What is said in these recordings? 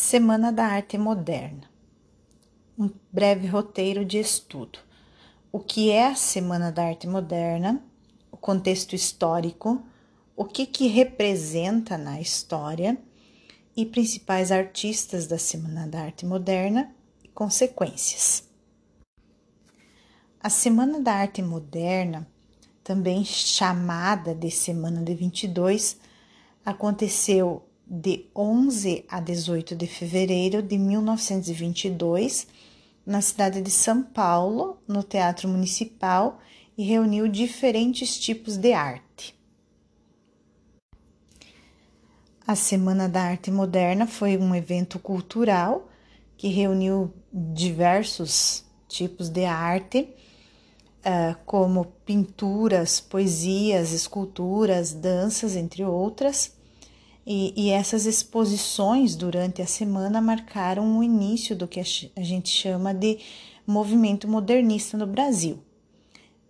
Semana da Arte Moderna. Um breve roteiro de estudo. O que é a Semana da Arte Moderna? O contexto histórico, o que, que representa na história e principais artistas da Semana da Arte Moderna e consequências. A Semana da Arte Moderna, também chamada de Semana de 22, aconteceu de 11 a 18 de fevereiro de 1922, na cidade de São Paulo, no Teatro Municipal, e reuniu diferentes tipos de arte. A Semana da Arte Moderna foi um evento cultural que reuniu diversos tipos de arte, ah, como pinturas, poesias, esculturas, danças, entre outras e, e, essas exposições durante a semana marcaram o início do que a gente chama de movimento modernista no Brasil.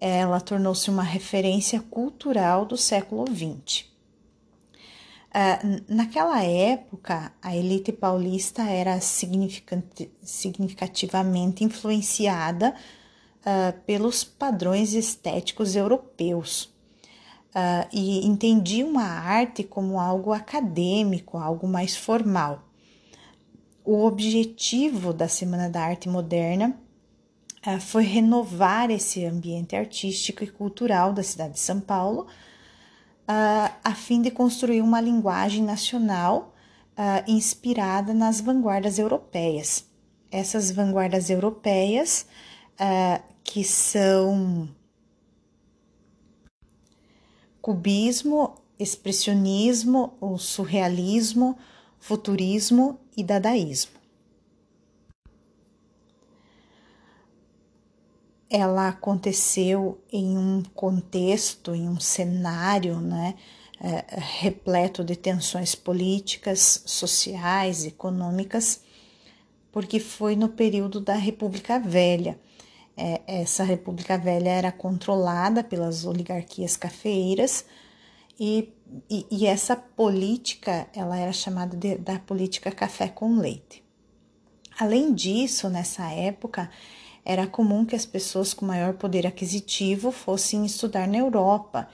Ela tornou-se uma referência cultural do século XX. Uh, naquela época, a elite paulista era significativamente influenciada uh, pelos padrões estéticos europeus uh, e entendiam a arte como algo acadêmico, algo mais formal. O objetivo da Semana da Arte Moderna uh, foi renovar esse ambiente artístico e cultural da cidade de São Paulo, uh, a fim de construir uma linguagem nacional inspirada nas vanguardas europeias. Essas vanguardas europeias, que são cubismo, expressionismo, o surrealismo, futurismo e dadaísmo. Ela aconteceu em um contexto, em um cenário, né, é, repleto de tensões políticas, sociais, econômicas, porque foi no período da República Velha, é, essa República Velha era controlada pelas oligarquias cafeeiras e, e, e essa política ela era chamada de, da política café com leite. Além disso, nessa época, era comum que as pessoas com maior poder aquisitivo fossem estudar na Europa,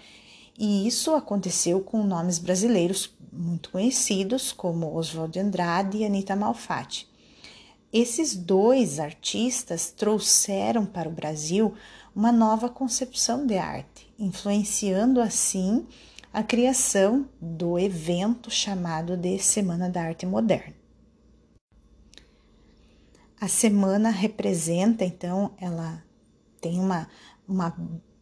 e isso aconteceu com nomes brasileiros muito conhecidos, como Oswald de Andrade e Anita Malfatti. Esses dois artistas trouxeram para o Brasil uma nova concepção de arte, influenciando assim a criação do evento chamado de Semana da Arte Moderna. A semana representa, então, ela tem uma, uma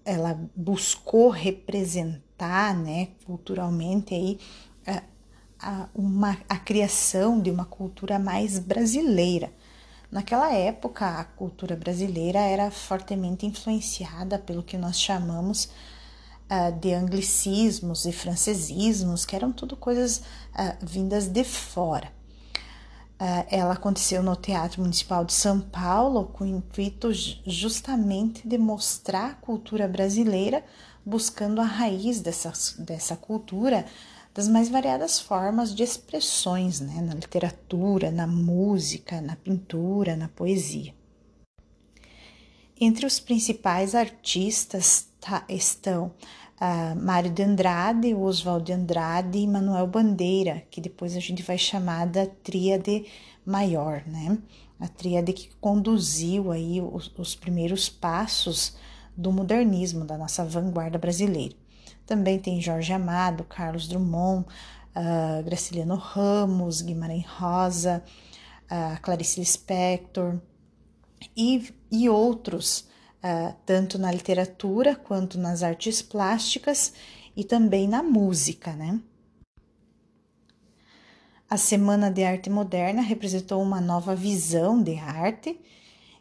ela buscou representar, né, culturalmente aí a, a, uma, a criação de uma cultura mais brasileira, Naquela época, a cultura brasileira era fortemente influenciada pelo que nós chamamos uh, de anglicismos e francesismos, que eram tudo coisas uh, vindas de fora. Uh, ela aconteceu no Teatro Municipal de São Paulo com o intuito justamente de mostrar a cultura brasileira, buscando a raiz dessa, dessa cultura das mais variadas formas de expressões, né, na literatura, na música, na pintura, na poesia. Entre os principais artistas tá, estão uh, Mário de Andrade, Oswald de Andrade e Manuel Bandeira, que depois a gente vai chamar da tríade maior, né? A tríade que conduziu aí os, os primeiros passos do modernismo, da nossa vanguarda brasileira. Também tem Jorge Amado, Carlos Drummond, uh, Graciliano Ramos, Guimarães Rosa, uh, Clarice Lispector e, e outros, uh, tanto na literatura quanto nas artes plásticas e também na música, né? A Semana de Arte Moderna representou uma nova visão de arte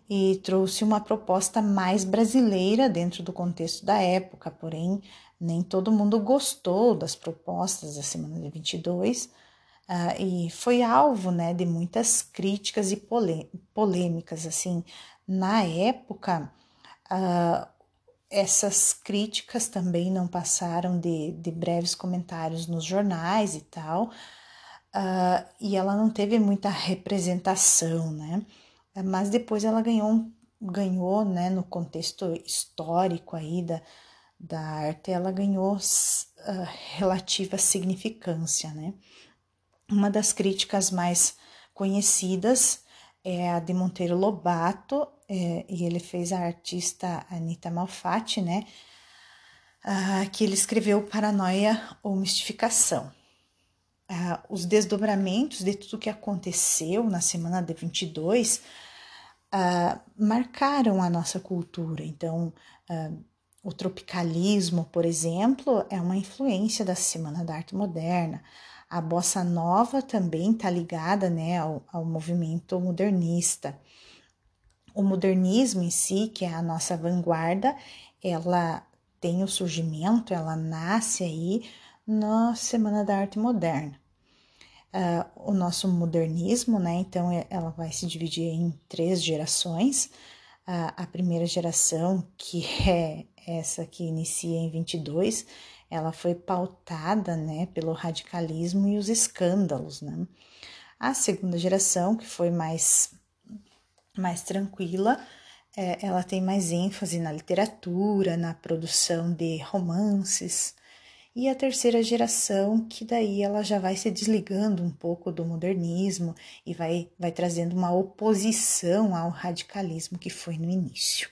e trouxe uma proposta mais brasileira dentro do contexto da época, porém nem todo mundo gostou das propostas da semana de 22 uh, ah, e foi alvo né, de muitas críticas e polêmicas. Assim, na época, uh, essas críticas também não passaram de, de breves comentários nos jornais e tal, uh, e ela não teve muita representação, né? Mas depois ela ganhou, ganhou, né, no contexto histórico aí da, da arte, ela ganhou uh, relativa significância, né? Uma das críticas mais conhecidas é a de Monteiro Lobato, é, e ele fez a artista Anita Malfatti, né? Uh, que ele escreveu Paranoia ou Mistificação. Uh, os desdobramentos de tudo que aconteceu na semana de 22 uh, marcaram a nossa cultura. Então, o tropicalismo, por exemplo, é uma influência da Semana da Arte Moderna. A bossa nova também está ligada né, ao, ao movimento modernista. O modernismo em si, que é a nossa vanguarda, ela tem o surgimento, ela nasce aí na Semana da Arte Moderna. Uh, o nosso modernismo, né? Então, é, ela vai se dividir em três gerações. Uh, a primeira geração, que é essa que inicia em 22, ela foi pautada, né, pelo radicalismo e os escândalos, né? A segunda geração, que foi mais mais tranquila, é, ela tem mais ênfase na literatura, na produção de romances. E a terceira geração, que daí ela já vai se desligando um pouco do modernismo e vai, vai trazendo uma oposição ao radicalismo que foi no início.